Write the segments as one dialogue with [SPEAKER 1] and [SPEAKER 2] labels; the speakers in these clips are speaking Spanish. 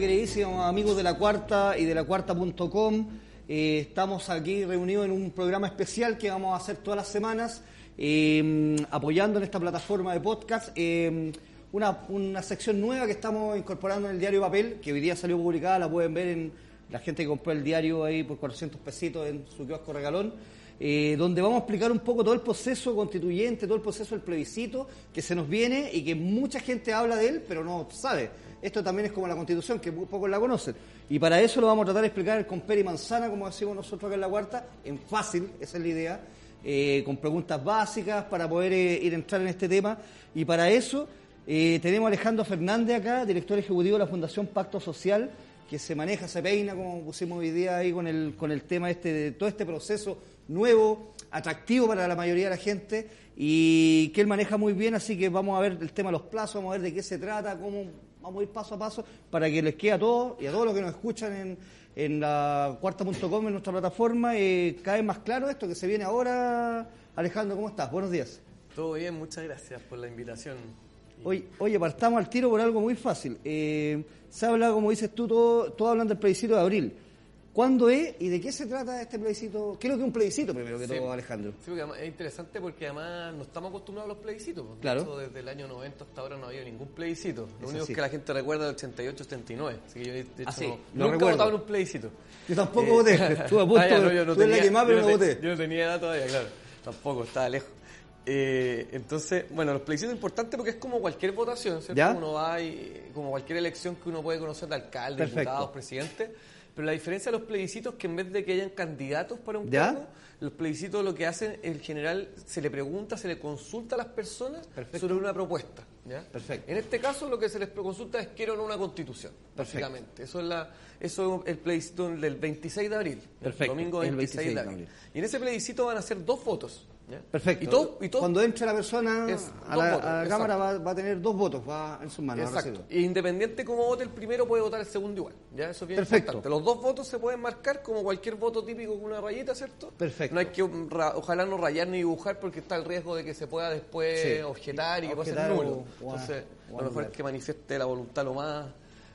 [SPEAKER 1] queridísimos amigos de la Cuarta y de la Cuarta.com. Eh, estamos aquí reunidos en un programa especial que vamos a hacer todas las semanas, eh, apoyando en esta plataforma de podcast eh, una, una sección nueva que estamos incorporando en el diario Papel, que hoy día salió publicada, la pueden ver en la gente que compró el diario ahí por 400 pesitos en su kiosco regalón. Eh, donde vamos a explicar un poco todo el proceso constituyente, todo el proceso del plebiscito que se nos viene y que mucha gente habla de él, pero no sabe. Esto también es como la Constitución, que pocos la conocen. Y para eso lo vamos a tratar de explicar con peri manzana, como decimos nosotros acá en la cuarta, en fácil, esa es la idea, eh, con preguntas básicas para poder eh, ir a entrar en este tema. Y para eso tenemos a Alejandro Fernández acá, director ejecutivo de la Fundación Pacto Social, que se maneja, se peina, como pusimos hoy día ahí con el, con el tema este de todo este proceso nuevo, atractivo para la mayoría de la gente y que él maneja muy bien, así que vamos a ver el tema de los plazos, vamos a ver de qué se trata, cómo vamos a ir paso a paso para que les quede a todos y a todos los que nos escuchan en, en la cuarta.com, en nuestra plataforma, eh, cada más claro esto que se viene ahora. Alejandro, ¿cómo estás? Buenos días.
[SPEAKER 2] Todo bien, muchas gracias por la invitación.
[SPEAKER 1] Oye, oye partamos al tiro por algo muy fácil. Eh, se habla, como dices tú, todo, todo hablan del plebiscito de abril. ¿Cuándo es y de qué se trata este plebiscito? ¿Qué es lo que es un plebiscito, primero que
[SPEAKER 2] Sí.
[SPEAKER 1] todo, Alejandro?
[SPEAKER 2] Sí, porque además es interesante porque además no estamos acostumbrados a los plebiscitos. pues. De
[SPEAKER 1] Claro.
[SPEAKER 2] hecho, desde el año 90 hasta ahora no ha habido ningún plebiscito. Lo
[SPEAKER 1] Es
[SPEAKER 2] único
[SPEAKER 1] así.
[SPEAKER 2] que la gente recuerda es el 88-89. Así que yo, de hecho,
[SPEAKER 1] Ah, sí,
[SPEAKER 2] no-
[SPEAKER 1] lo
[SPEAKER 2] nunca he votado en un plebiscito.
[SPEAKER 1] Yo tampoco
[SPEAKER 2] Eh,
[SPEAKER 1] voté, estuve a punto
[SPEAKER 2] ah, ya,
[SPEAKER 1] de-
[SPEAKER 2] no, yo no
[SPEAKER 1] en la
[SPEAKER 2] tenía-
[SPEAKER 1] quemada, pero
[SPEAKER 2] yo
[SPEAKER 1] no voté.
[SPEAKER 2] Yo no tenía edad todavía, claro. Tampoco, estaba lejos. Eh, entonces, bueno, los plebiscitos es importante porque es como cualquier votación, ¿cierto?
[SPEAKER 1] ¿Ya?
[SPEAKER 2] Uno va y, como cualquier elección que uno puede conocer de alcalde,
[SPEAKER 1] Perfecto.
[SPEAKER 2] diputados, presidente. Pero la diferencia de los plebiscitos es que en vez de que hayan candidatos para un
[SPEAKER 1] ¿Ya?
[SPEAKER 2] cargo, los plebiscitos lo que hacen, en general, se le pregunta, se le consulta a las personas
[SPEAKER 1] Perfecto.
[SPEAKER 2] sobre una propuesta. ¿ya?
[SPEAKER 1] Perfecto.
[SPEAKER 2] En este caso, lo que se les consulta es quiero o no una constitución, básicamente. Eso es, la, eso es el plebiscito del 26 de abril.
[SPEAKER 1] Perfecto,
[SPEAKER 2] Domingo
[SPEAKER 1] el
[SPEAKER 2] 26, de abril. Y en ese plebiscito van a ser dos votos. ¿Ya?
[SPEAKER 1] Perfecto.
[SPEAKER 2] Y todo, y todo
[SPEAKER 1] Cuando entre la persona a la,
[SPEAKER 2] votos,
[SPEAKER 1] a la
[SPEAKER 2] exacto.
[SPEAKER 1] Cámara va, va a tener dos votos va en sus manos. a
[SPEAKER 2] Exacto. Y independiente cómo vote el primero, puede votar el segundo igual. ¿ya? Eso es bien
[SPEAKER 1] Perfecto.
[SPEAKER 2] importante. Los dos votos se pueden marcar como cualquier voto típico con una rayita, ¿cierto?
[SPEAKER 1] Perfecto.
[SPEAKER 2] No hay que, ra- ojalá no rayar ni dibujar porque está el riesgo de que se pueda después
[SPEAKER 1] Sí.
[SPEAKER 2] objetar y que pueda ser nulo.
[SPEAKER 1] o- o a-
[SPEAKER 2] Entonces,
[SPEAKER 1] o
[SPEAKER 2] lo mejor es que manifieste la voluntad lo más,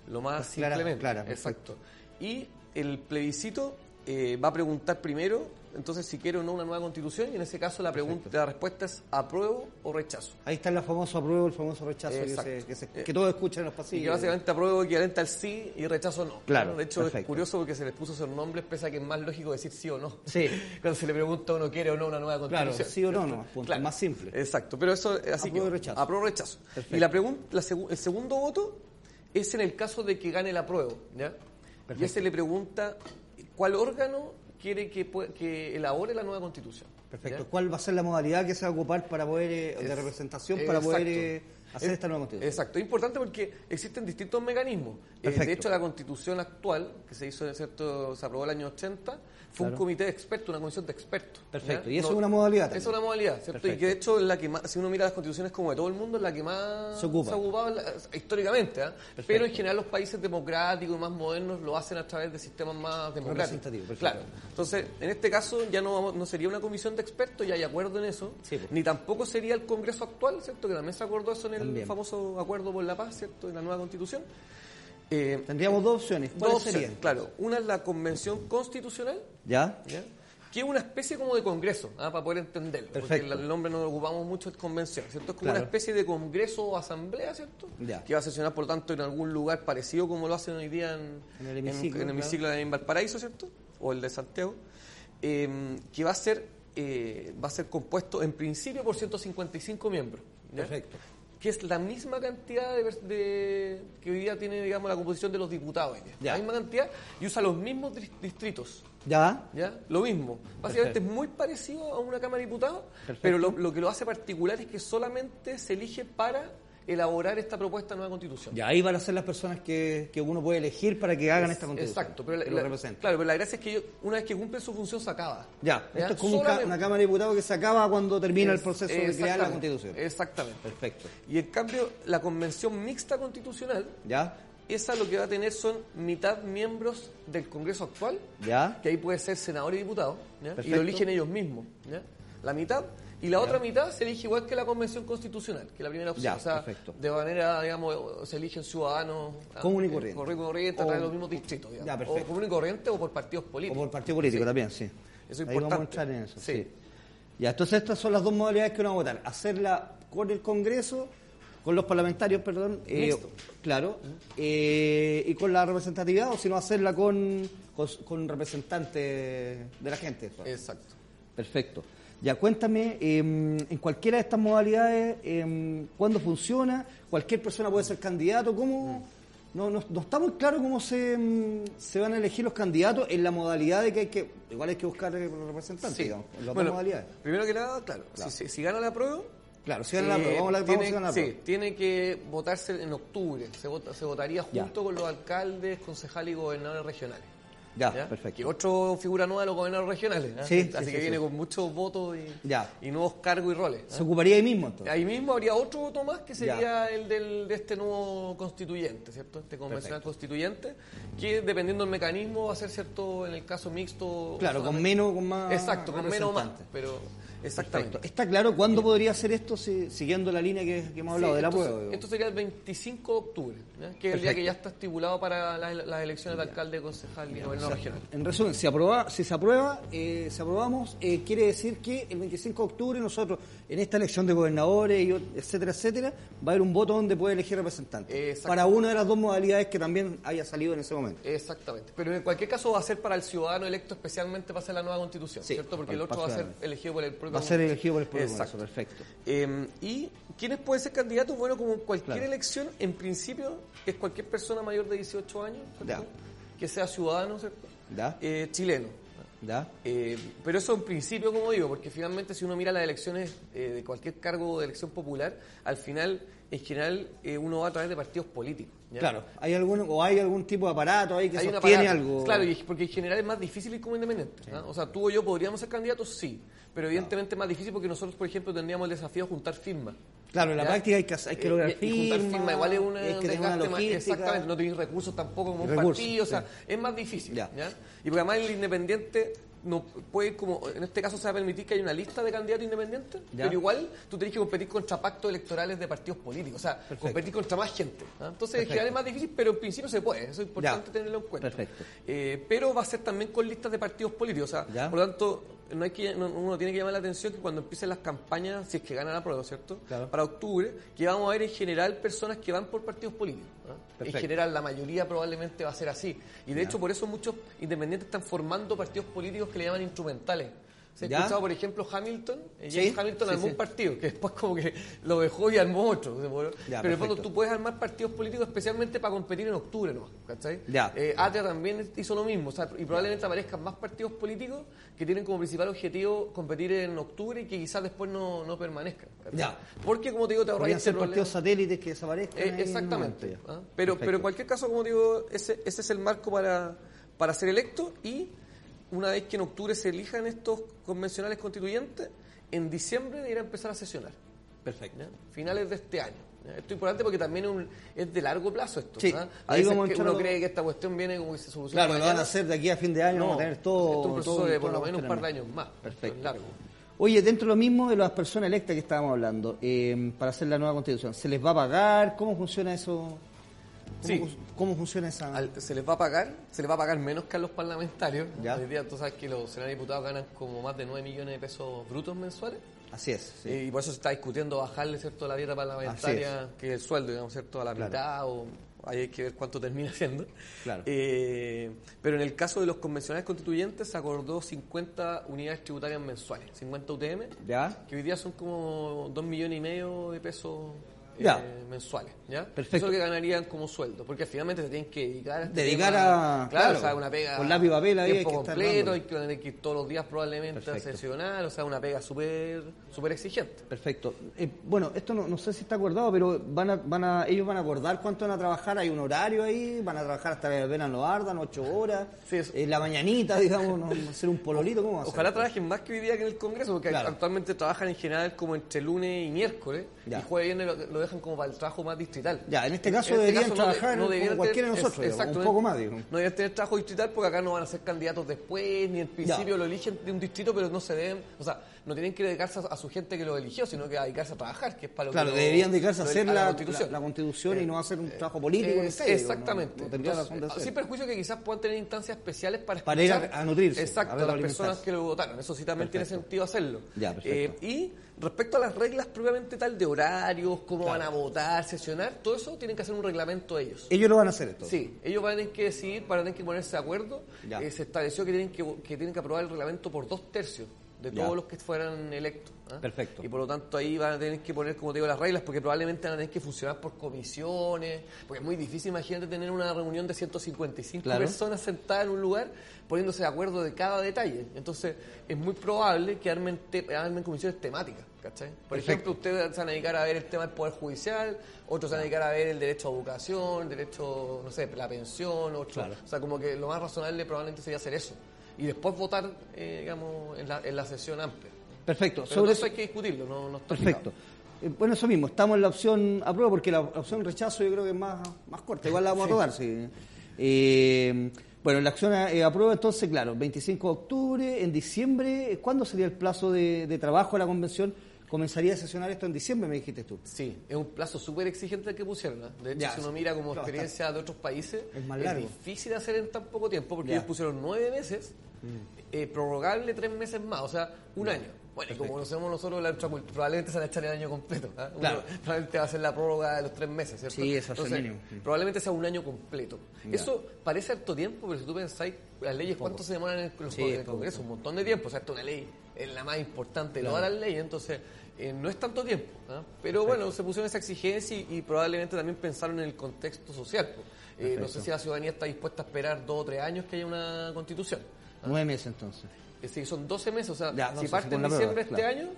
[SPEAKER 2] lo más
[SPEAKER 1] Pues
[SPEAKER 2] simplemente.
[SPEAKER 1] clara.
[SPEAKER 2] Exacto. Y el plebiscito eh, va a preguntar primero, entonces, si quiere o no una nueva constitución, y en ese caso la pregunta, la respuesta es apruebo o rechazo.
[SPEAKER 1] Ahí está el famoso apruebo, el famoso rechazo que, se- que, se-
[SPEAKER 2] Eh,
[SPEAKER 1] que todos escuchan en los
[SPEAKER 2] Y
[SPEAKER 1] pasillos.
[SPEAKER 2] que básicamente apruebo equivalente al sí y rechazo no.
[SPEAKER 1] Claro,
[SPEAKER 2] De hecho, es curioso porque se les puso esos nombres, pese a que es más lógico decir sí o no.
[SPEAKER 1] Sí.
[SPEAKER 2] Cuando se le pregunta a uno quiere o no una nueva
[SPEAKER 1] Claro,
[SPEAKER 2] constitución.
[SPEAKER 1] sí o no, no, punto,
[SPEAKER 2] Claro.
[SPEAKER 1] más simple.
[SPEAKER 2] Exacto, pero eso es así
[SPEAKER 1] Apruebo
[SPEAKER 2] que
[SPEAKER 1] y rechazo.
[SPEAKER 2] apruebo o rechazo.
[SPEAKER 1] Perfecto.
[SPEAKER 2] Y la pregunta, la segu- el segundo voto es en el caso de que gane el apruebo, ¿ya?
[SPEAKER 1] Perfecto.
[SPEAKER 2] Y ese le pregunta cuál órgano quiere que, que elabore la nueva constitución.
[SPEAKER 1] Perfecto.
[SPEAKER 2] ¿ya?
[SPEAKER 1] ¿Cuál va a ser la modalidad que se va a ocupar para poder, eh, de
[SPEAKER 2] Es-
[SPEAKER 1] representación para
[SPEAKER 2] exacto.
[SPEAKER 1] poder eh, hacer
[SPEAKER 2] Es-
[SPEAKER 1] esta nueva constitución?
[SPEAKER 2] Exacto, es importante porque existen distintos mecanismos. Eh, de hecho, la constitución actual, que se hizo, ¿cierto? se aprobó el año 80, fue
[SPEAKER 1] Claro.
[SPEAKER 2] un comité de expertos, una comisión de expertos.
[SPEAKER 1] Perfecto. Y eso es una modalidad también.
[SPEAKER 2] Esa es una modalidad, ¿cierto?
[SPEAKER 1] Perfecto.
[SPEAKER 2] Y que de hecho, la que más, si uno mira las constituciones como de todo el mundo, es la que más
[SPEAKER 1] Se ocupa.
[SPEAKER 2] ha ocupado la- históricamente. ¿ah? Pero en general, los países democráticos y más modernos lo hacen a través de sistemas más democráticos. Claro. Entonces, en este caso, ya no, no sería una comisión de expertos, ya hay acuerdo en eso.
[SPEAKER 1] Sí, pues.
[SPEAKER 2] Ni tampoco sería el Congreso actual, ¿cierto? Que también se acordó eso en el
[SPEAKER 1] También.
[SPEAKER 2] famoso Acuerdo por la Paz, ¿cierto? En la nueva constitución. Eh,
[SPEAKER 1] Tendríamos dos opciones. ¿Cuáles
[SPEAKER 2] dos opciones,
[SPEAKER 1] serían?
[SPEAKER 2] Claro, una es la Convención Constitucional,
[SPEAKER 1] ¿Ya?
[SPEAKER 2] ¿ya? que es una especie como de congreso, ¿ah? para poder entenderlo.
[SPEAKER 1] Perfecto.
[SPEAKER 2] Porque el nombre no lo ocupamos mucho, es convención, ¿cierto? Es como
[SPEAKER 1] Claro.
[SPEAKER 2] una especie de congreso o asamblea, ¿cierto?
[SPEAKER 1] Ya.
[SPEAKER 2] Que va a sesionar, por tanto, en algún lugar parecido como lo hacen hoy día en,
[SPEAKER 1] En el hemiciclo,
[SPEAKER 2] en, el
[SPEAKER 1] claro.
[SPEAKER 2] hemiciclo en Valparaíso, ¿cierto? O el de Santiago. eh, que va a ser eh, va a ser compuesto en principio por 155 miembros. ¿ya?
[SPEAKER 1] Perfecto.
[SPEAKER 2] Que es la misma cantidad de, de- que hoy día tiene digamos la composición de los diputados.
[SPEAKER 1] Ya.
[SPEAKER 2] la misma cantidad y usa los mismos distritos
[SPEAKER 1] ¿Ya?
[SPEAKER 2] ¿Ya? Lo mismo. Básicamente es muy parecido a una Cámara de Diputados, pero lo, lo que lo hace particular es que solamente se elige para elaborar esta propuesta de nueva constitución.
[SPEAKER 1] Ya, ahí van a ser las personas que, que uno puede elegir para que hagan
[SPEAKER 2] Es-
[SPEAKER 1] esta constitución.
[SPEAKER 2] Exacto, pero la, la- claro, pero la gracia es que ellos, una vez que cumplen su función se acaba.
[SPEAKER 1] Ya, esto es como
[SPEAKER 2] Solamente-
[SPEAKER 1] una Cámara de Diputados que se acaba cuando termina el
[SPEAKER 2] Es-
[SPEAKER 1] proceso de crear la constitución.
[SPEAKER 2] Exactamente.
[SPEAKER 1] Perfecto.
[SPEAKER 2] Y en cambio, la convención mixta constitucional,
[SPEAKER 1] ¿Ya?
[SPEAKER 2] esa lo que va a tener son mitad miembros del Congreso actual,
[SPEAKER 1] ¿Ya?
[SPEAKER 2] que ahí puede ser senador y diputado, ¿ya? y lo eligen ellos mismos. ¿ya? La mitad. Y la otra mitad se elige igual que la convención constitucional, que la primera opción.
[SPEAKER 1] Ya,
[SPEAKER 2] o sea,
[SPEAKER 1] perfecto.
[SPEAKER 2] de manera, digamos, se eligen ciudadanos. ah,
[SPEAKER 1] Común y corriente.
[SPEAKER 2] Común y corriente, a
[SPEAKER 1] O-
[SPEAKER 2] través de los mismos distritos. digamos.
[SPEAKER 1] Ya, perfecto.
[SPEAKER 2] o común y corriente o por partidos
[SPEAKER 1] O
[SPEAKER 2] políticos.
[SPEAKER 1] por partido político
[SPEAKER 2] Sí.
[SPEAKER 1] también, sí.
[SPEAKER 2] Eso es
[SPEAKER 1] Ahí vamos a
[SPEAKER 2] importante.
[SPEAKER 1] entrar en eso. Sí.
[SPEAKER 2] Sí.
[SPEAKER 1] Ya, entonces estas son las dos modalidades que uno va a votar. Hacerla con el Congreso, con los parlamentarios, perdón, eh, claro, eh, y con la representatividad, o si no hacerla con, con, con representantes de la gente.
[SPEAKER 2] Exacto.
[SPEAKER 1] Perfecto. Ya, cuéntame, eh, en cualquiera de estas modalidades, eh, ¿cuándo funciona? ¿Cualquier persona puede ser candidato? ¿Cómo? No, no, no está muy claro cómo se, mm, se van a elegir los candidatos en la modalidad de que hay que, igual hay que buscar eh, representantes,
[SPEAKER 2] Sí.
[SPEAKER 1] digamos, en las
[SPEAKER 2] Bueno,
[SPEAKER 1] dos modalidades.
[SPEAKER 2] primero que nada, claro,
[SPEAKER 1] Claro.
[SPEAKER 2] Si, si- si gana la prueba,
[SPEAKER 1] Claro, si gana la
[SPEAKER 2] eh,
[SPEAKER 1] prueba, vamos a la, vamos
[SPEAKER 2] tiene,
[SPEAKER 1] si gana la
[SPEAKER 2] sí,
[SPEAKER 1] prueba.
[SPEAKER 2] tiene que votarse en octubre. Se, vota- se votaría
[SPEAKER 1] Ya.
[SPEAKER 2] junto con los alcaldes, concejales y gobernadores regionales.
[SPEAKER 1] Ya, perfecto.
[SPEAKER 2] Que otro figura nueva de los gobernadores regionales. ¿eh?
[SPEAKER 1] Sí,
[SPEAKER 2] Así
[SPEAKER 1] sí,
[SPEAKER 2] que
[SPEAKER 1] sí,
[SPEAKER 2] viene con muchos votos y,
[SPEAKER 1] Ya.
[SPEAKER 2] y nuevos cargos y roles. ¿eh?
[SPEAKER 1] Se ocuparía ahí mismo entonces.
[SPEAKER 2] Ahí mismo habría otro voto más que sería el del, de este nuevo constituyente, ¿cierto? Este convencional
[SPEAKER 1] Perfecto.
[SPEAKER 2] constituyente, que dependiendo del mecanismo va a ser, ¿cierto? En el caso mixto.
[SPEAKER 1] Claro, con menos con más
[SPEAKER 2] Exacto, con menos o más. Pero, exactamente.
[SPEAKER 1] Perfecto. ¿Está claro cuándo podría hacer esto si- siguiendo la línea que, que hemos hablado
[SPEAKER 2] Sí,
[SPEAKER 1] de la
[SPEAKER 2] esto,
[SPEAKER 1] prueba? digo?
[SPEAKER 2] esto sería el 25 de octubre, que es el día que ya está estipulado para las, las elecciones de alcalde, concejal y gobernador regional.
[SPEAKER 1] En resumen, si, aprueba, si se aprueba, eh, si aprobamos, eh, quiere decir que el 25 de octubre nosotros, en esta elección de gobernadores, y, etcétera, etcétera, va a haber un voto donde puede elegir representantes. Para una de las dos modalidades que también haya salido en ese momento.
[SPEAKER 2] Exactamente. Pero en cualquier caso va a ser para el ciudadano electo especialmente para hacer la nueva constitución,
[SPEAKER 1] Sí,
[SPEAKER 2] ¿cierto? Porque
[SPEAKER 1] para-
[SPEAKER 2] el otro va a ser elegido por el propio
[SPEAKER 1] Va a ser elegido por el pueblo
[SPEAKER 2] Exacto.
[SPEAKER 1] perfecto.
[SPEAKER 2] Eh, ¿Y quiénes pueden ser candidatos? Bueno, como en cualquier
[SPEAKER 1] Claro.
[SPEAKER 2] elección, en principio es cualquier persona mayor de 18 años, ¿cierto? Que sea ciudadano, ¿cierto? Eh, chileno.
[SPEAKER 1] ¿Ya?
[SPEAKER 2] Eh, pero eso en principio, como digo, porque finalmente si uno mira las elecciones eh, de cualquier cargo de elección popular, al final, en general, eh, uno va a través de partidos políticos. ¿ya?
[SPEAKER 1] Claro, ¿hay algún, o hay algún tipo de aparato ahí que
[SPEAKER 2] Hay
[SPEAKER 1] sostiene algo?
[SPEAKER 2] Claro, porque en general es más difícil ir como independiente. O sea, tú o yo podríamos ser candidatos, sí, pero evidentemente es más difícil porque nosotros, por ejemplo, tendríamos el desafío de juntar firmas.
[SPEAKER 1] Claro, en la práctica hay que, hay que
[SPEAKER 2] Eh,
[SPEAKER 1] lograr
[SPEAKER 2] y- y
[SPEAKER 1] firmas
[SPEAKER 2] igual es una
[SPEAKER 1] hay que tener una logística.
[SPEAKER 2] exactamente, no tenéis recursos tampoco como un partido, o sea,
[SPEAKER 1] sí.
[SPEAKER 2] es más difícil.
[SPEAKER 1] Ya.
[SPEAKER 2] ¿ya? Y porque además el independiente no puede como en este caso se va a permitir que haya una lista de candidatos independientes,
[SPEAKER 1] Ya.
[SPEAKER 2] pero igual tú tenés que competir contra pactos electorales de partidos políticos, o sea,
[SPEAKER 1] Perfecto.
[SPEAKER 2] competir contra más gente. ¿ah? Entonces, en general es más difícil, pero en principio se puede, eso es importante
[SPEAKER 1] Ya.
[SPEAKER 2] tenerlo en cuenta.
[SPEAKER 1] Perfecto.
[SPEAKER 2] Eh, pero va a ser también con listas de partidos políticos, o sea,
[SPEAKER 1] Ya.
[SPEAKER 2] por lo tanto, no hay que, no- uno tiene que llamar la atención que cuando empiecen las campañas, si es que gana la prueba, ¿cierto?
[SPEAKER 1] Claro.
[SPEAKER 2] Para octubre, que vamos a ver en general personas que van por partidos políticos. En general, la mayoría probablemente va a ser así. Y de hecho, por eso muchos independientes están formando partidos políticos que le llaman instrumentales. Se ha
[SPEAKER 1] ¿Ya?
[SPEAKER 2] escuchado, por ejemplo, Hamilton. eh,
[SPEAKER 1] Sí,
[SPEAKER 2] James Hamilton
[SPEAKER 1] sí,
[SPEAKER 2] armó
[SPEAKER 1] sí.
[SPEAKER 2] un partido, que después como que lo dejó y armó otro.
[SPEAKER 1] Ya,
[SPEAKER 2] Pero en el fondo tú puedes armar partidos políticos especialmente para competir en octubre, ¿no? ¿Cachai?
[SPEAKER 1] Ya.
[SPEAKER 2] Eh, Atria también hizo lo mismo, o sea, y probablemente aparezcan más partidos políticos que tienen como principal objetivo competir en octubre y que quizás después no, no permanezcan. ¿cachai?
[SPEAKER 1] Ya.
[SPEAKER 2] Porque, como te digo, te ahorras
[SPEAKER 1] Podrían
[SPEAKER 2] este
[SPEAKER 1] ser partidos satélites que desaparezcan.
[SPEAKER 2] Eh, exactamente. ¿ah? Pero,
[SPEAKER 1] Perfecto.
[SPEAKER 2] pero en cualquier caso, como digo, ese, ese es el marco para, para ser electo y una vez que en octubre se elijan estos convencionales constituyentes, en diciembre deberá empezar a sesionar.
[SPEAKER 1] Perfecto.
[SPEAKER 2] ¿ya? Finales de este año. Esto es importante porque también es, un- es de largo plazo esto.
[SPEAKER 1] Sí,
[SPEAKER 2] ¿ah?
[SPEAKER 1] Ahí a
[SPEAKER 2] que uno cree que esta cuestión viene como que se soluciona
[SPEAKER 1] Claro, lo van a hacer de aquí a fin de año,
[SPEAKER 2] No,
[SPEAKER 1] vamos a tener todo.
[SPEAKER 2] esto es un proceso
[SPEAKER 1] todo-
[SPEAKER 2] de por lo menos un par de años más.
[SPEAKER 1] Perfecto.
[SPEAKER 2] Es largo.
[SPEAKER 1] Oye, dentro de lo mismo de las personas electas que estábamos hablando, eh, para hacer la nueva constitución, ¿se les va a pagar? ¿Cómo funciona eso? ¿Cómo,
[SPEAKER 2] Sí.
[SPEAKER 1] ¿Cómo funciona esa...?
[SPEAKER 2] Al- se les va a pagar, se les va a pagar menos que a los parlamentarios.
[SPEAKER 1] Ya.
[SPEAKER 2] Hoy día tú sabes que los senadores diputados ganan como más de 9 millones de pesos brutos mensuales.
[SPEAKER 1] Así es, sí.
[SPEAKER 2] Eh, y por eso se está discutiendo bajarle cierto la dieta parlamentaria, que es el sueldo, digamos, cierto, a la
[SPEAKER 1] Claro.
[SPEAKER 2] mitad o ahí hay que ver cuánto termina siendo.
[SPEAKER 1] Claro.
[SPEAKER 2] Eh, pero en el caso de los convencionales constituyentes se acordó 50 unidades tributarias mensuales, 50 UTM,
[SPEAKER 1] ¿Ya?
[SPEAKER 2] que hoy día son como 2 millones y medio de pesos
[SPEAKER 1] Ya.
[SPEAKER 2] eh, mensuales. ¿ya?
[SPEAKER 1] Perfecto.
[SPEAKER 2] Eso es lo que ganarían como sueldo, porque finalmente se tienen que dedicar a este
[SPEAKER 1] Dedicar
[SPEAKER 2] tema.
[SPEAKER 1] a-
[SPEAKER 2] Claro,
[SPEAKER 1] claro,
[SPEAKER 2] o sea, una pega.
[SPEAKER 1] con lápiz papel ahí hay
[SPEAKER 2] tiempo
[SPEAKER 1] que estar
[SPEAKER 2] completo, hay que tener que ir todos los días probablemente
[SPEAKER 1] Perfecto.
[SPEAKER 2] a sesionar, o sea, una pega súper súper exigente.
[SPEAKER 1] Perfecto. Eh, bueno, esto no, no sé si está acordado, pero van a, van a, ellos van a acordar cuánto van a trabajar. Hay un horario ahí, van a trabajar hasta que apenas lo ardan, ocho horas.
[SPEAKER 2] Sí.
[SPEAKER 1] Eh, la mañanita, digamos, no, hacer un pololito, ¿cómo va a?
[SPEAKER 2] Ojalá trabajen más que hoy día que en el Congreso, porque
[SPEAKER 1] Claro.
[SPEAKER 2] actualmente trabajan en general como entre lunes y miércoles,
[SPEAKER 1] Ya.
[SPEAKER 2] y jueves y viernes lo, lo dejan como para el trabajo más distrital.
[SPEAKER 1] Ya, en este caso deberían
[SPEAKER 2] no
[SPEAKER 1] trabajar como cualquiera de nosotros,
[SPEAKER 2] es-
[SPEAKER 1] digamos,
[SPEAKER 2] exacto,
[SPEAKER 1] un
[SPEAKER 2] no-
[SPEAKER 1] poco más, digo.
[SPEAKER 2] No deberían tener trabajo distrital porque acá no van a ser candidatos después, ni en principio
[SPEAKER 1] Ya.
[SPEAKER 2] lo eligen de un distrito, pero no se deben, o sea, no tienen que dedicarse a, a su gente que lo eligió, sino que a dedicarse a trabajar, que es para lo
[SPEAKER 1] Claro,
[SPEAKER 2] que lo-
[SPEAKER 1] deberían dedicarse a hacer
[SPEAKER 2] la,
[SPEAKER 1] la,
[SPEAKER 2] constitución.
[SPEAKER 1] la- la constitución y no hacer un trabajo político.
[SPEAKER 2] Eh,
[SPEAKER 1] en serio, no-
[SPEAKER 2] exactamente.
[SPEAKER 1] No, tendría
[SPEAKER 2] Entonces,
[SPEAKER 1] ser.
[SPEAKER 2] Sin perjuicio que quizás puedan tener instancias especiales para
[SPEAKER 1] Para ir a- a nutrirse,
[SPEAKER 2] Exacto,
[SPEAKER 1] a
[SPEAKER 2] las personas que lo votaron. Eso sí también tiene
[SPEAKER 1] Perfecto.
[SPEAKER 2] sentido hacerlo.
[SPEAKER 1] Ya, perfecto.
[SPEAKER 2] Eh, y respecto a las reglas propiamente tal de horarios, cómo van a votar, sesionar, todo eso tienen que hacer un reglamento ellos.
[SPEAKER 1] Ellos lo van a hacer esto.
[SPEAKER 2] Sí, ellos van a tener que decidir, van a tener que ponerse de acuerdo. Eh, se estableció que tienen que, que tienen que aprobar el reglamento por dos tercios de
[SPEAKER 1] Ya.
[SPEAKER 2] todos los que fueran electos. ¿ah?
[SPEAKER 1] Perfecto.
[SPEAKER 2] Y por lo tanto ahí van a tener que poner, como te digo, las reglas, porque probablemente van a tener que funcionar por comisiones, porque es muy difícil, imagínate, tener una reunión de 155
[SPEAKER 1] Claro.
[SPEAKER 2] personas sentadas en un lugar poniéndose de acuerdo de cada detalle. Entonces es muy probable que armen, te- armen comisiones temáticas. ¿cachai? Por
[SPEAKER 1] Perfecto.
[SPEAKER 2] ejemplo, ustedes se van a dedicar a ver el tema del Poder Judicial, otros se van a dedicar a ver el derecho a educación, el derecho, no sé, la pensión, otros.
[SPEAKER 1] Claro.
[SPEAKER 2] O sea, como que lo más razonable probablemente sería hacer eso. Y después votar, eh, digamos, en la, en la sesión amplia.
[SPEAKER 1] Perfecto.
[SPEAKER 2] Pero
[SPEAKER 1] Sobre eso,
[SPEAKER 2] hay que discutirlo, no, no está
[SPEAKER 1] Perfecto. Eh, Bueno, eso mismo, estamos en la opción aprueba porque la opción rechazo yo creo que es más, más corta, igual la vamos a tomar, sí. Eh, bueno, la acción eh, aprueba entonces, claro, 25 de octubre, en diciembre, ¿cuándo sería el plazo de, de trabajo de la convención? Comenzaría a sesionar esto en diciembre, me dijiste tú.
[SPEAKER 2] Sí, es un plazo súper exigente el que pusieron. ¿eh? De hecho,
[SPEAKER 1] Ya,
[SPEAKER 2] si uno mira como
[SPEAKER 1] Claro,
[SPEAKER 2] experiencia de otros países,
[SPEAKER 1] Es más largo.
[SPEAKER 2] difícil hacer en tan poco tiempo, porque
[SPEAKER 1] Ya. Mm.
[SPEAKER 2] ellos pusieron nueve meses, eh, prorrogable tres meses más, o sea, un año. Bueno, y como conocemos nosotros la probablemente se van a echar el año completo. Uno
[SPEAKER 1] Claro.
[SPEAKER 2] probablemente va a ser la prórroga de los tres meses, ¿cierto?
[SPEAKER 1] Sí, eso es el mínimo. Mm.
[SPEAKER 2] Probablemente sea un año completo.
[SPEAKER 1] Ya.
[SPEAKER 2] Eso parece harto tiempo, pero si tú pensáis, las leyes, ¿cuánto se demoran en los-
[SPEAKER 1] Sí,
[SPEAKER 2] en
[SPEAKER 1] es
[SPEAKER 2] el
[SPEAKER 1] poco.
[SPEAKER 2] Congreso? Un montón de tiempo. O sea, esto es una ley, es la más importante de
[SPEAKER 1] Claro.
[SPEAKER 2] las leyes, entonces eh, no es tanto tiempo. ¿ah? Pero bueno, se pusieron esa exigencia y, y probablemente también pensaron en el contexto social. pues. Eh, no sé si la ciudadanía está dispuesta a esperar dos o tres años que haya una constitución.
[SPEAKER 1] Nueve meses entonces.
[SPEAKER 2] Es decir, son 12 meses, o sea,
[SPEAKER 1] Ya, no
[SPEAKER 2] si
[SPEAKER 1] sé,
[SPEAKER 2] parte en
[SPEAKER 1] la
[SPEAKER 2] diciembre
[SPEAKER 1] prórroga,
[SPEAKER 2] este año,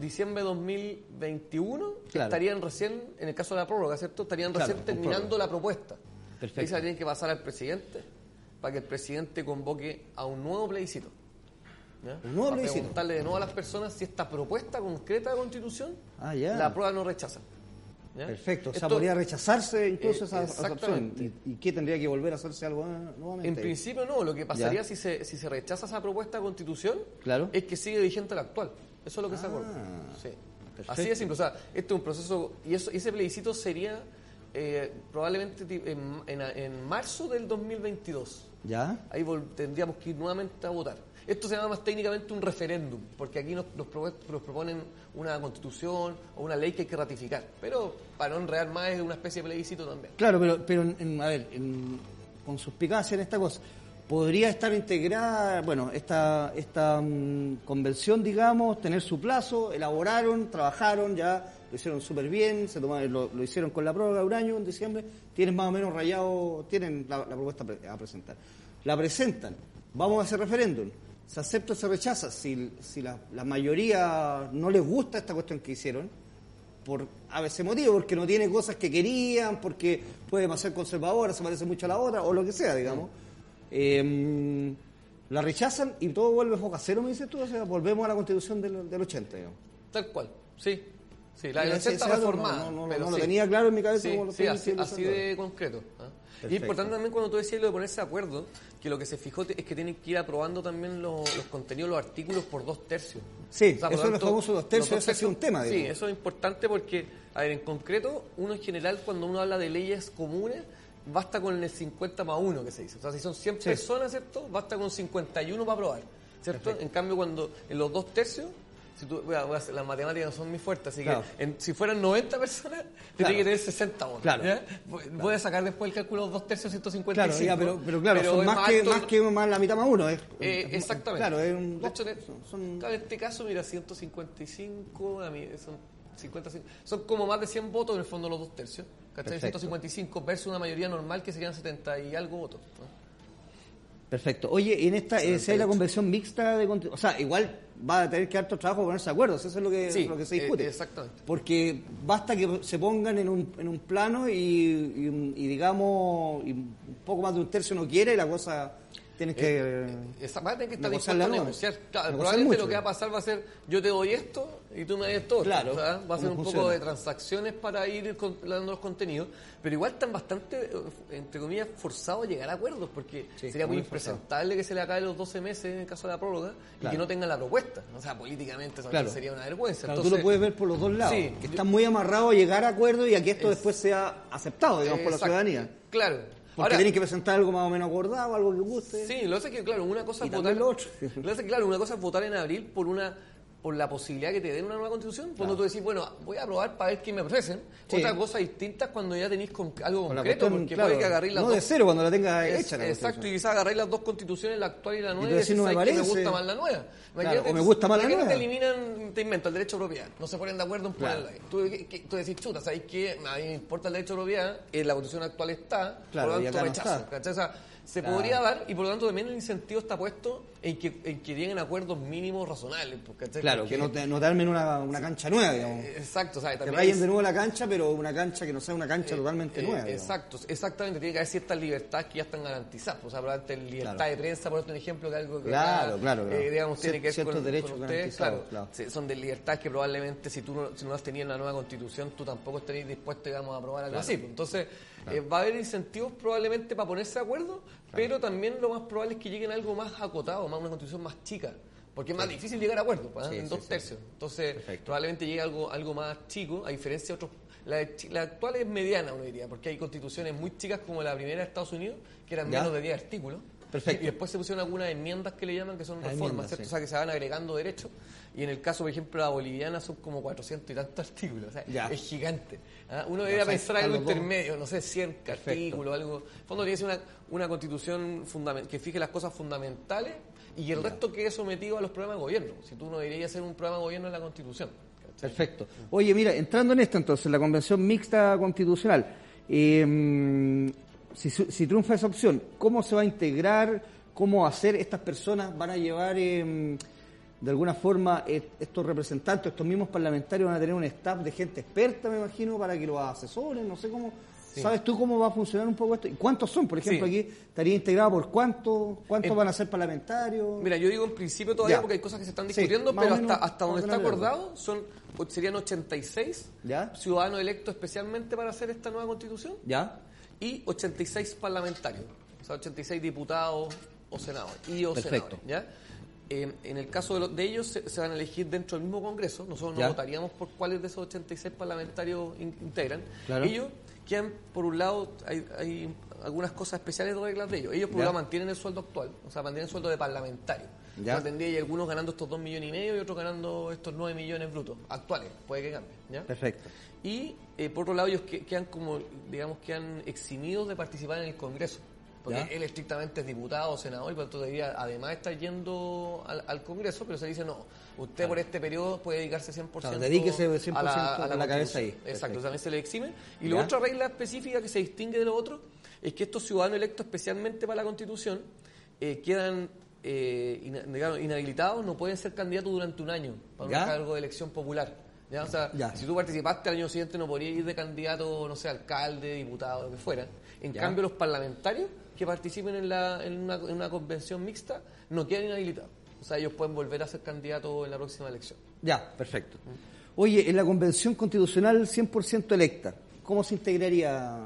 [SPEAKER 2] diciembre 2021,
[SPEAKER 1] Claro.
[SPEAKER 2] estarían recién, en el caso de la prórroga, ¿cierto? Estarían recién terminando la propuesta.
[SPEAKER 1] Perfecto.
[SPEAKER 2] Ahí se la tienen que pasar al presidente para que el presidente convoque a un nuevo plebiscito. ¿Ya?
[SPEAKER 1] Un nuevo
[SPEAKER 2] Para preguntarle de nuevo a las personas si esta propuesta concreta de constitución
[SPEAKER 1] Ah, ya.
[SPEAKER 2] la aprueban o rechazan. ¿ya?
[SPEAKER 1] Perfecto, o sea,
[SPEAKER 2] Esto,
[SPEAKER 1] podría rechazarse incluso
[SPEAKER 2] Eh,
[SPEAKER 1] esa, esa opción. ¿Y, y qué tendría que volver a hacerse algo nuevamente?
[SPEAKER 2] En principio no, lo que pasaría
[SPEAKER 1] Ya.
[SPEAKER 2] si se, si se rechaza esa propuesta de constitución
[SPEAKER 1] Claro.
[SPEAKER 2] es que sigue vigente la actual. Eso es lo que se acuerda.
[SPEAKER 1] Ah,
[SPEAKER 2] Sí. Así de simple. O sea, este es un proceso, y eso, ese plebiscito sería eh, probablemente en, en- en marzo del 2022.
[SPEAKER 1] ¿Ya?
[SPEAKER 2] Ahí tendríamos que ir nuevamente a votar. Esto se llama más técnicamente un referéndum, porque aquí nos, nos proponen una constitución o una ley que hay que ratificar. Pero para no enredar más es una especie de plebiscito también.
[SPEAKER 1] Claro, pero, pero en- a ver, en- con suspicacia en esta cosa, ¿podría estar integrada, bueno, esta, esta mm, convención, digamos, tener su plazo, elaboraron, trabajaron, ya lo hicieron súper bien, se tomaron, lo, hicieron con la prórroga de un año en diciembre, tienen más o menos rayado, tienen la, propuesta a presentar. La presentan, vamos a hacer referéndum, se acepta o se rechaza, si, si la, la mayoría no les gusta esta cuestión que hicieron, por a veces motivo, porque no tiene cosas que querían, porque puede pasar conservadora, se parece mucho a la otra, o lo que sea, digamos. Eh, la rechazan y todo vuelve foca cero, me dices tú, o sea, volvemos a la constitución del, del 80, digamos.
[SPEAKER 2] Tal cual, sí. Sí, la del
[SPEAKER 1] ese-
[SPEAKER 2] 80
[SPEAKER 1] ese dato no-
[SPEAKER 2] reformada.
[SPEAKER 1] no- no-
[SPEAKER 2] pero
[SPEAKER 1] no lo
[SPEAKER 2] sí.
[SPEAKER 1] tenía claro en mi cabeza
[SPEAKER 2] Sí,
[SPEAKER 1] como lo
[SPEAKER 2] sí,
[SPEAKER 1] estoy
[SPEAKER 2] así, de concreto. ¿ah? Y importante también cuando tú decías lo de ponerse de acuerdo, que lo que se fijó es que tienen que ir aprobando también los, los contenidos, los artículos por dos tercios.
[SPEAKER 1] Sí,
[SPEAKER 2] por
[SPEAKER 1] eso
[SPEAKER 2] lo
[SPEAKER 1] es lo famoso dos tercios, ese ha sido un tema,
[SPEAKER 2] Sí,
[SPEAKER 1] digamos.
[SPEAKER 2] eso es importante porque, a ver, en concreto, uno en general cuando uno habla de leyes comunes, basta con el 50 más 1 que se dice. O sea, si son 100
[SPEAKER 1] Sí.
[SPEAKER 2] personas, ¿cierto? Basta con 51 para aprobar, ¿cierto? En cambio, cuando en los dos tercios, si tú, voy a- voy a hacer- las matemáticas no son muy fuertes, así
[SPEAKER 1] Claro.
[SPEAKER 2] que en- si fueran 90 personas, tendría que tener 60 votos.
[SPEAKER 1] Claro.
[SPEAKER 2] Voy- a sacar después el cálculo dos tercios, 155.
[SPEAKER 1] Claro, ya, pero, pero claro, son
[SPEAKER 2] es
[SPEAKER 1] más, que, más que más la mitad más uno. Es,
[SPEAKER 2] eh,
[SPEAKER 1] es-
[SPEAKER 2] exactamente.
[SPEAKER 1] Claro, es un,
[SPEAKER 2] De hecho, en-
[SPEAKER 1] son- son-
[SPEAKER 2] claro, en este caso, mira, 155, a mí son 50, son como más de 100 votos en el fondo los dos tercios. ¿Cachai?
[SPEAKER 1] Perfecto.
[SPEAKER 2] 155 versus una mayoría normal que serían 70 y algo votos. ¿no?
[SPEAKER 1] Perfecto. Oye, en esta, eh, si hay la convención mixta de o sea, igual va a tener que dar harto trabajo ponerse de acuerdo, eso es lo que,
[SPEAKER 2] Sí,
[SPEAKER 1] lo que se
[SPEAKER 2] eh,
[SPEAKER 1] discute.
[SPEAKER 2] exactamente.
[SPEAKER 1] Porque basta que se pongan en un, en un plano y, y- y digamos, y un poco más de un tercio no quiere y la cosa tienes que...
[SPEAKER 2] Esa va a tener que estar dispuesto a
[SPEAKER 1] nueva.
[SPEAKER 2] negociar. Claro,
[SPEAKER 1] Negociar
[SPEAKER 2] probablemente
[SPEAKER 1] mucho.
[SPEAKER 2] lo que va a pasar va a ser yo te doy esto y tú me das esto. otro.
[SPEAKER 1] Claro,
[SPEAKER 2] O sea, va a ser
[SPEAKER 1] ¿cómo
[SPEAKER 2] un
[SPEAKER 1] funciona?
[SPEAKER 2] poco de transacciones para ir dando los contenidos, pero igual están bastante, entre comillas, forzados a llegar a acuerdos, porque
[SPEAKER 1] Sí,
[SPEAKER 2] sería muy impresentable que se le acabe los 12 meses en el caso de la prórroga y que no tengan la propuesta. O sea, políticamente
[SPEAKER 1] Claro.
[SPEAKER 2] sería una vergüenza.
[SPEAKER 1] Claro, tú
[SPEAKER 2] Entonces,
[SPEAKER 1] lo puedes ver por los dos lados,
[SPEAKER 2] Sí.
[SPEAKER 1] que están muy amarrados a llegar a acuerdos y a que esto
[SPEAKER 2] Es-
[SPEAKER 1] después sea aceptado, digamos, por la ciudadanía.
[SPEAKER 2] Claro.
[SPEAKER 1] Porque
[SPEAKER 2] Ahora,
[SPEAKER 1] tienen que presentar algo más o menos acordado, algo que guste.
[SPEAKER 2] Sí, lo es que, claro, una cosa
[SPEAKER 1] Y
[SPEAKER 2] es votar.
[SPEAKER 1] lo otro.
[SPEAKER 2] Lo que, claro, una cosa es votar en abril por una por la posibilidad que te den una nueva constitución, cuando tú decís, bueno, voy a aprobar para ver qué me ofrecen.
[SPEAKER 1] Sí.
[SPEAKER 2] Otra cosa distinta es cuando ya tenéis con, algo
[SPEAKER 1] Con
[SPEAKER 2] concreto,
[SPEAKER 1] cuestión,
[SPEAKER 2] porque
[SPEAKER 1] claro,
[SPEAKER 2] puede que agarréis las
[SPEAKER 1] no
[SPEAKER 2] dos.
[SPEAKER 1] de cero cuando la tengas hecha la
[SPEAKER 2] exacto, y quizás agarráis las dos constituciones, la actual y la nueva,
[SPEAKER 1] tú
[SPEAKER 2] y
[SPEAKER 1] decís,
[SPEAKER 2] decís,
[SPEAKER 1] no me
[SPEAKER 2] "¿Sabes qué? me
[SPEAKER 1] parece".
[SPEAKER 2] gusta más la nueva.
[SPEAKER 1] Claro, o me gusta más la nueva.
[SPEAKER 2] eliminan, te invento, el derecho de propiedad. No se ponen de acuerdo en ponerla. Tú, que- que- tú decís, chuta, ¿sabéis qué? A mí me importa el derecho de propiedad, en la constitución actual está, por
[SPEAKER 1] y
[SPEAKER 2] lo tanto
[SPEAKER 1] no
[SPEAKER 2] rechazo. Se
[SPEAKER 1] Claro.
[SPEAKER 2] podría dar y por lo tanto también el incentivo está puesto en que, en que lleguen acuerdos mínimos razonables. pues, ¿cachai?
[SPEAKER 1] Claro,
[SPEAKER 2] Porque-
[SPEAKER 1] que no te, no te armen una, una cancha nueva, digamos.
[SPEAKER 2] eh, Exacto, o sea,
[SPEAKER 1] Que
[SPEAKER 2] también
[SPEAKER 1] rayen
[SPEAKER 2] es-
[SPEAKER 1] de nuevo la cancha, pero una cancha que no sea una cancha totalmente
[SPEAKER 2] eh,
[SPEAKER 1] nueva. digamos.
[SPEAKER 2] exacto, exactamente. Tiene que haber ciertas libertades que ya están garantizadas. O sea, probablemente la libertad
[SPEAKER 1] Claro.
[SPEAKER 2] de prensa, por un ejemplo que algo que
[SPEAKER 1] Claro,
[SPEAKER 2] acá,
[SPEAKER 1] claro, claro.
[SPEAKER 2] eh, digamos, tiene que ver
[SPEAKER 1] ciertos
[SPEAKER 2] con,
[SPEAKER 1] derechos
[SPEAKER 2] con ustedes. Claro,
[SPEAKER 1] claro.
[SPEAKER 2] sí, son de libertades que probablemente si tú no, si no las tenías en la nueva constitución, tú tampoco estarías dispuesto, digamos, a aprobar algo así. pues. Eh, va a haber incentivos probablemente para ponerse de acuerdo, pero también lo más probable es que lleguen a algo más acotado, más una constitución más chica. Porque es más difícil llegar a acuerdos, pues, ¿eh?
[SPEAKER 1] Sí,
[SPEAKER 2] en
[SPEAKER 1] sí,
[SPEAKER 2] dos tercios. Entonces,
[SPEAKER 1] Perfecto.
[SPEAKER 2] probablemente llegue algo, algo más chico, a diferencia de otros. La, la actual es mediana, uno diría, porque hay constituciones muy chicas como la primera de Estados Unidos, que eran
[SPEAKER 1] Ya.
[SPEAKER 2] menos de 10 artículos.
[SPEAKER 1] Perfecto.
[SPEAKER 2] Y después se pusieron algunas enmiendas que le llaman, que son reformas,
[SPEAKER 1] enmiendas,
[SPEAKER 2] ¿cierto?
[SPEAKER 1] sí.
[SPEAKER 2] O sea, que se van agregando derechos. Y en el caso, por ejemplo, de la boliviana son como 400 y tantos artículos. O sea,
[SPEAKER 1] Ya.
[SPEAKER 2] es gigante. ¿ah? Uno
[SPEAKER 1] Ya,
[SPEAKER 2] debería pensar algo intermedio, no sé, 100
[SPEAKER 1] Perfecto.
[SPEAKER 2] artículos, algo. En el fondo tiene que ser una, una constitución que fije las cosas fundamentales y el resto quede sometido a los programas de gobierno. Si tú no deberías hacer un programa de gobierno en la constitución. ¿cachai?
[SPEAKER 1] Perfecto. Oye, mira, entrando en esto entonces, la convención mixta constitucional, eh, si, si triunfa esa opción, ¿cómo se va a integrar? ¿Cómo hacer? ¿Estas personas van a llevar, eh, de alguna forma, eh, estos representantes, estos mismos parlamentarios van a tener un staff de gente experta, me imagino, para que los asesoren? No sé cómo. ¿Sabes tú cómo va a funcionar un poco esto? ¿Y cuántos son? Por ejemplo,
[SPEAKER 2] Sí.
[SPEAKER 1] aquí estaría integrado por cuántos, cuántos
[SPEAKER 2] En-
[SPEAKER 1] van a ser parlamentarios.
[SPEAKER 2] Mira, yo digo en principio todavía
[SPEAKER 1] Ya.
[SPEAKER 2] porque hay cosas que se están discutiendo, pero
[SPEAKER 1] menos,
[SPEAKER 2] hasta, hasta donde está acordado son serían 86
[SPEAKER 1] ¿Ya?
[SPEAKER 2] ciudadanos electos especialmente para hacer esta nueva constitución
[SPEAKER 1] ¿Ya?
[SPEAKER 2] Y 86 parlamentarios, o sea, 86 diputados o senadores y o
[SPEAKER 1] Perfecto.
[SPEAKER 2] senadores, ¿ya? Eh, en el caso de, los- de ellos se, se van a elegir dentro del mismo Congreso, nosotros
[SPEAKER 1] Ya.
[SPEAKER 2] no votaríamos por cuáles de esos 86 parlamentarios in- integran.
[SPEAKER 1] Claro.
[SPEAKER 2] Ellos quedan, por un lado, hay, hay algunas cosas especiales de reglas de ellos. Ellos, por un lado, mantienen el sueldo actual, o sea, mantienen el sueldo de parlamentario.
[SPEAKER 1] Ya.
[SPEAKER 2] Tendría y algunos ganando estos 2 millones y medio y otros ganando estos 9 millones brutos, actuales, puede que cambie, ¿ya?
[SPEAKER 1] Perfecto.
[SPEAKER 2] Y eh, por otro lado, ellos que- quedan como, digamos, quedan eximidos de participar en el Congreso. Porque
[SPEAKER 1] Ya.
[SPEAKER 2] él estrictamente es diputado o senador y por tanto debería además estar yendo al, al Congreso, pero se dice no, usted por este periodo puede dedicarse 100%,
[SPEAKER 1] Claro, dedíquese 100% a la cabeza ahí.
[SPEAKER 2] Exacto,
[SPEAKER 1] Perfecto.
[SPEAKER 2] también se le exime. Y
[SPEAKER 1] Ya.
[SPEAKER 2] la otra regla específica que se distingue de lo otro es que estos ciudadanos electos especialmente para la Constitución eh, quedan eh, inhabilitados, no pueden ser candidatos durante un año para
[SPEAKER 1] Ya.
[SPEAKER 2] un cargo de elección popular. ¿ya? O sea,
[SPEAKER 1] Ya.
[SPEAKER 2] si tú participaste al año siguiente no podrías ir de candidato, no sé, alcalde, diputado, lo que fuera. En
[SPEAKER 1] Ya.
[SPEAKER 2] cambio, los parlamentarios que participen en, la, en, una, en una convención mixta no quedan inhabilitados. O sea, ellos pueden volver a ser candidatos en la próxima elección.
[SPEAKER 1] Ya, perfecto. Oye, en la convención constitucional 100% electa, ¿cómo se integraría?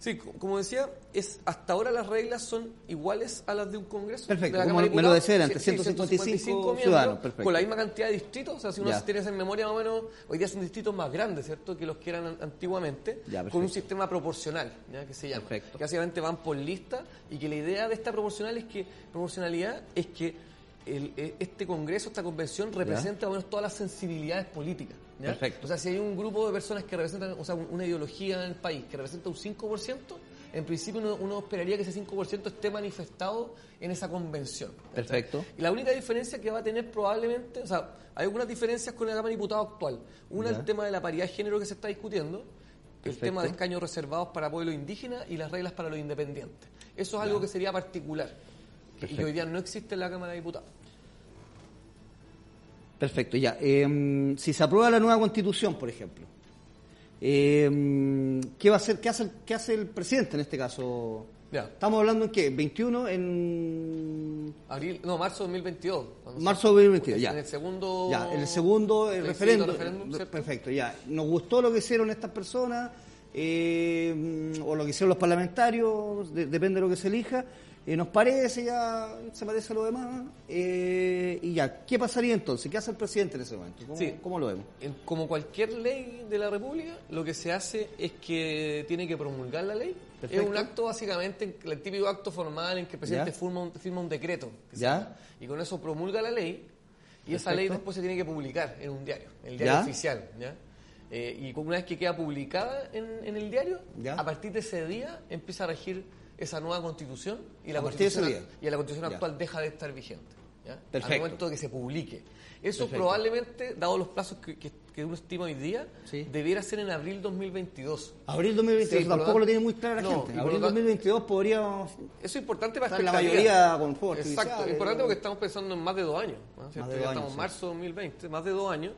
[SPEAKER 2] Sí, co- como decía, es hasta ahora las reglas son iguales a las de un Congreso.
[SPEAKER 1] Perfecto,
[SPEAKER 2] de la
[SPEAKER 1] como me lo decía antes,
[SPEAKER 2] Sí, sí,
[SPEAKER 1] 155
[SPEAKER 2] miembros,
[SPEAKER 1] ciudadanos, perfecto.
[SPEAKER 2] Con la misma cantidad de distritos, o sea, si uno
[SPEAKER 1] Ya.
[SPEAKER 2] tiene eso en memoria más o menos, hoy día son distritos más grandes, ¿cierto?, que los que eran an- antiguamente,
[SPEAKER 1] Ya,
[SPEAKER 2] con un sistema proporcional, ¿ya? que se llama.
[SPEAKER 1] Perfecto.
[SPEAKER 2] Que básicamente van por lista y que la idea de esta proporcional es que, proporcionalidad es que el- eh, este Congreso, esta convención, representa más o menos todas las sensibilidades políticas. ¿Ya?
[SPEAKER 1] Perfecto.
[SPEAKER 2] O sea, si hay un grupo de personas que representan, o sea, un- una ideología en el país que representa un 5%, en principio uno, uno esperaría que ese 5% esté manifestado en esa convención.
[SPEAKER 1] Perfecto.
[SPEAKER 2] Y la única diferencia que va a tener probablemente, o sea, hay algunas diferencias con la Cámara de Diputados actual. Una,
[SPEAKER 1] Ya.
[SPEAKER 2] el tema de la paridad de género que se está discutiendo, el tema de escaños reservados para pueblos indígenas y las reglas para los independientes. Eso es algo que sería particular y que hoy día no existe en la Cámara de Diputados.
[SPEAKER 1] Perfecto, ya. Eh, si se aprueba la nueva constitución, por ejemplo, eh, ¿qué va a hacer? ¿Qué hace, el, ¿Qué hace el presidente en este caso?
[SPEAKER 2] Ya.
[SPEAKER 1] Estamos hablando en qué? 21 en
[SPEAKER 2] Abril, no, marzo de 2022. cuando
[SPEAKER 1] marzo de 2022, ya.
[SPEAKER 2] En el segundo...
[SPEAKER 1] Ya, en el segundo el referéndum. Perfecto, ya. Nos gustó lo que hicieron estas personas, eh, o lo que hicieron los parlamentarios, de- depende de lo que se elija. Eh, nos parece, ya se parece a lo demás. eh, y ya, ¿qué pasaría entonces? ¿Qué hace el presidente en ese momento? ¿Cómo,
[SPEAKER 2] Sí.
[SPEAKER 1] cómo lo vemos?
[SPEAKER 2] En- Como cualquier ley de la República, lo que se hace es que tiene que promulgar la ley.
[SPEAKER 1] Perfecto.
[SPEAKER 2] Es un acto básicamente, el típico acto formal en que el presidente firma un, firma un decreto.
[SPEAKER 1] Ya.
[SPEAKER 2] Y con eso promulga la ley y esa ley después se tiene que publicar en un diario, el diario
[SPEAKER 1] Ya.
[SPEAKER 2] oficial. ¿ya? Eh, y una vez que queda publicada en, en el diario,
[SPEAKER 1] Ya.
[SPEAKER 2] a partir de ese día empieza a regir esa nueva constitución y la
[SPEAKER 1] de
[SPEAKER 2] constitución, y la constitución
[SPEAKER 1] Ya.
[SPEAKER 2] actual deja de estar vigente. ¿ya?
[SPEAKER 1] Perfecto.
[SPEAKER 2] Al momento de que se publique. Eso
[SPEAKER 1] Perfecto.
[SPEAKER 2] probablemente, dado los plazos que, que- que uno estima hoy día,
[SPEAKER 1] Sí.
[SPEAKER 2] debiera ser en abril 2022.
[SPEAKER 1] Abril 2022,
[SPEAKER 2] Sí, lo
[SPEAKER 1] tampoco lo
[SPEAKER 2] tanto-
[SPEAKER 1] tiene muy claro la
[SPEAKER 2] no,
[SPEAKER 1] gente. Abril
[SPEAKER 2] lo tanto-
[SPEAKER 1] 2022 podríamos...
[SPEAKER 2] Eso es importante para
[SPEAKER 1] la mayoría con fuegos
[SPEAKER 2] Exacto,
[SPEAKER 1] artificiales,
[SPEAKER 2] importante
[SPEAKER 1] ¿no?
[SPEAKER 2] porque estamos pensando en más de dos años. ¿no? ¿Cierto?
[SPEAKER 1] de dos
[SPEAKER 2] ya
[SPEAKER 1] años,
[SPEAKER 2] estamos en
[SPEAKER 1] sí.
[SPEAKER 2] marzo de 2020, más de dos años.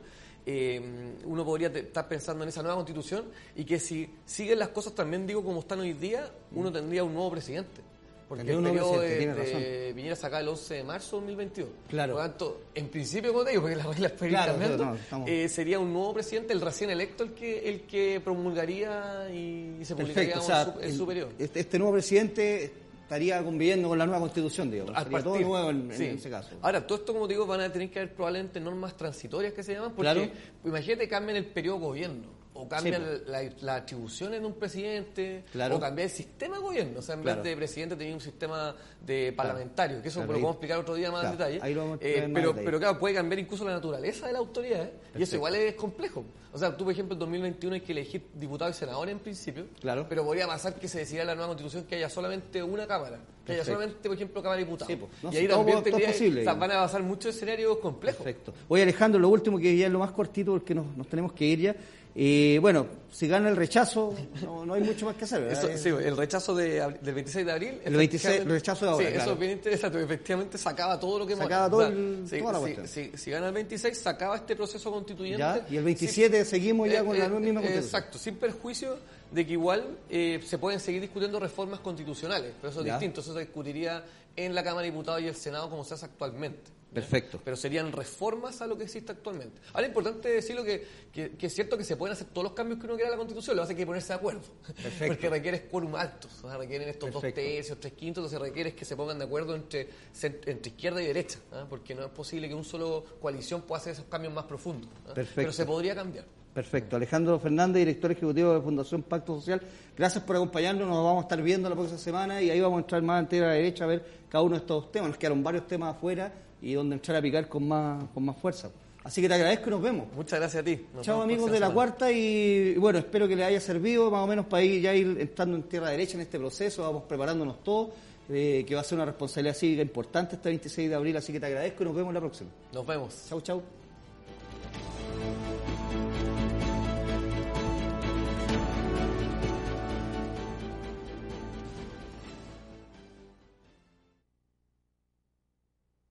[SPEAKER 2] Eh, uno podría estar pensando en esa nueva constitución y que si siguen las cosas también, digo, como están hoy día, uno tendría un nuevo presidente. Porque el periodo de, de Piñera se acaba el 11 de marzo de 2022.
[SPEAKER 1] Claro.
[SPEAKER 2] Por lo tanto, en principio, como te digo, porque las reglas pueden ir
[SPEAKER 1] Claro,
[SPEAKER 2] cambiando,
[SPEAKER 1] no, estamos-
[SPEAKER 2] eh, sería un nuevo presidente, el recién electo, el que el que promulgaría y, se publicaría
[SPEAKER 1] Perfecto, o
[SPEAKER 2] digamos,
[SPEAKER 1] sea,
[SPEAKER 2] en, su, en
[SPEAKER 1] el-
[SPEAKER 2] su periodo.
[SPEAKER 1] Este, este nuevo presidente estaría conviviendo con la nueva constitución.
[SPEAKER 2] Al
[SPEAKER 1] Sería todo nuevo en, ese caso.
[SPEAKER 2] Ahora, todo esto, como digo, van a tener que haber probablemente normas transitorias que se llaman, porque
[SPEAKER 1] Claro.
[SPEAKER 2] imagínate cambian el periodo de gobierno, o cambian
[SPEAKER 1] Sí,
[SPEAKER 2] la- las atribuciones de un presidente,
[SPEAKER 1] Claro.
[SPEAKER 2] o cambiar el sistema de gobierno. O sea, en
[SPEAKER 1] Claro.
[SPEAKER 2] vez de presidente tenía un sistema de parlamentario, que eso lo podemos explicar otro día más en detalle.
[SPEAKER 1] ahí lo vamos a
[SPEAKER 2] Eh,
[SPEAKER 1] en más
[SPEAKER 2] pero,
[SPEAKER 1] detalle.
[SPEAKER 2] pero claro, puede cambiar incluso la naturaleza de la autoridad, ¿eh? y eso igual es complejo. O sea, tú, por ejemplo, en 2021 hay que elegir diputados y senadores en principio,
[SPEAKER 1] Claro.
[SPEAKER 2] pero podría pasar que se decidiera en la nueva constitución que haya solamente una cámara, que
[SPEAKER 1] Perfecto.
[SPEAKER 2] solamente, por ejemplo, cámara de diputados.
[SPEAKER 1] Sí, pues, no,
[SPEAKER 2] y ahí
[SPEAKER 1] todo-
[SPEAKER 2] también
[SPEAKER 1] es
[SPEAKER 2] tendría-
[SPEAKER 1] posible,
[SPEAKER 2] o sea,
[SPEAKER 1] digamos.
[SPEAKER 2] van a pasar muchos escenarios complejos.
[SPEAKER 1] Perfecto. Oye, Alejandro, lo último que ya es lo más cortito porque nos, nos tenemos que ir ya. Eh, bueno, si gana el rechazo, no, no hay mucho más que hacer.
[SPEAKER 2] Eso, sí, el rechazo de del 26 de abril.
[SPEAKER 1] El 26
[SPEAKER 2] efectivamente-
[SPEAKER 1] el rechazo de ahora,
[SPEAKER 2] Sí,
[SPEAKER 1] claro.
[SPEAKER 2] eso es bien interesante. Efectivamente, sacaba todo lo que
[SPEAKER 1] Sacaba todo el-
[SPEAKER 2] sí,
[SPEAKER 1] toda la
[SPEAKER 2] sí,
[SPEAKER 1] cuestión.
[SPEAKER 2] sí, si gana el 26, sacaba este proceso constituyente.
[SPEAKER 1] Ya, y el 27 seguimos ya
[SPEAKER 2] Eh,
[SPEAKER 1] con la
[SPEAKER 2] eh,
[SPEAKER 1] misma
[SPEAKER 2] eh,
[SPEAKER 1] constitución.
[SPEAKER 2] Exacto, sin perjuicio de que igual eh, se pueden seguir discutiendo reformas constitucionales, pero eso es
[SPEAKER 1] Ya.
[SPEAKER 2] distinto, eso se discutiría en la Cámara de Diputados y el Senado como se hace actualmente.
[SPEAKER 1] Perfecto.
[SPEAKER 2] Pero serían reformas a lo que existe actualmente. Ahora es importante decirlo que, que, que es cierto que se pueden hacer todos los cambios que uno quiera a la Constitución, lo es que ponerse de acuerdo.
[SPEAKER 1] Perfecto.
[SPEAKER 2] Porque requiere quórum altos, o sea, requieren estos
[SPEAKER 1] Perfecto.
[SPEAKER 2] dos tercios, tres quintos, entonces requiere que se pongan de acuerdo entre, entre izquierda y derecha, ¿ah? porque no es posible que un solo coalición pueda hacer esos cambios más profundos. ¿ah?
[SPEAKER 1] Perfecto.
[SPEAKER 2] Pero se podría cambiar.
[SPEAKER 1] Perfecto. Alejandro Fernández, director ejecutivo de Fundación Pacto Social. Gracias por acompañarnos. Nos vamos a estar viendo la próxima semana y ahí vamos a entrar más entera a la derecha a ver cada uno de estos temas. Nos quedaron varios temas afuera y donde entrar a picar con más, con más fuerza. Así que te agradezco y nos vemos.
[SPEAKER 2] Muchas gracias a ti. Nos
[SPEAKER 1] Chao amigos de la cuarta y bueno, espero que les haya servido más o menos para ir ya ir entrando en tierra derecha en este proceso, vamos preparándonos todos, eh, que va a ser una responsabilidad cívica importante este 26 de abril, así que te agradezco y nos vemos la próxima.
[SPEAKER 2] Nos vemos.
[SPEAKER 1] Chau, chau.